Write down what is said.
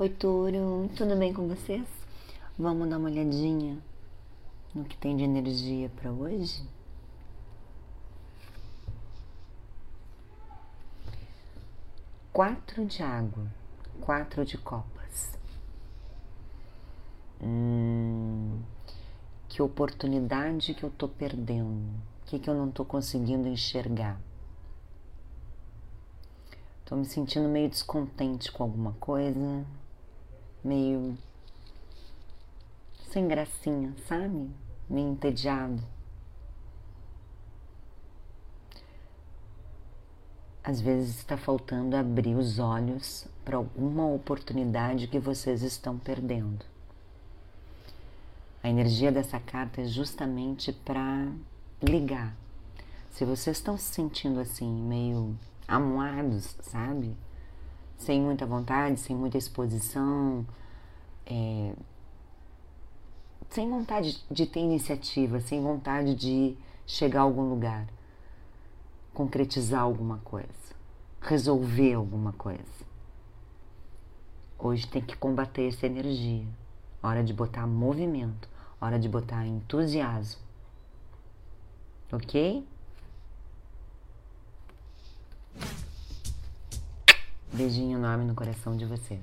Oi, Touro, tudo bem com vocês? Vamos dar uma olhadinha no que tem de energia para hoje? Quatro de água, quatro de copas. Hum, que oportunidade que eu tô perdendo? O que, que eu não tô conseguindo enxergar? Tô me sentindo meio descontente com alguma coisa, meio sem gracinha, sabe? Meio entediado. Às vezes está faltando abrir os olhos para alguma oportunidade que vocês estão perdendo. A energia dessa carta é justamente para ligar. Se vocês estão se sentindo assim, meio amuados, sabe? Sem muita vontade, sem muita exposição, é, sem vontade de ter iniciativa, sem vontade de chegar a algum lugar, concretizar alguma coisa, resolver alguma coisa. Hoje tem que combater essa energia. Hora de botar movimento, hora de botar entusiasmo. Ok? Beijinho enorme no coração de vocês.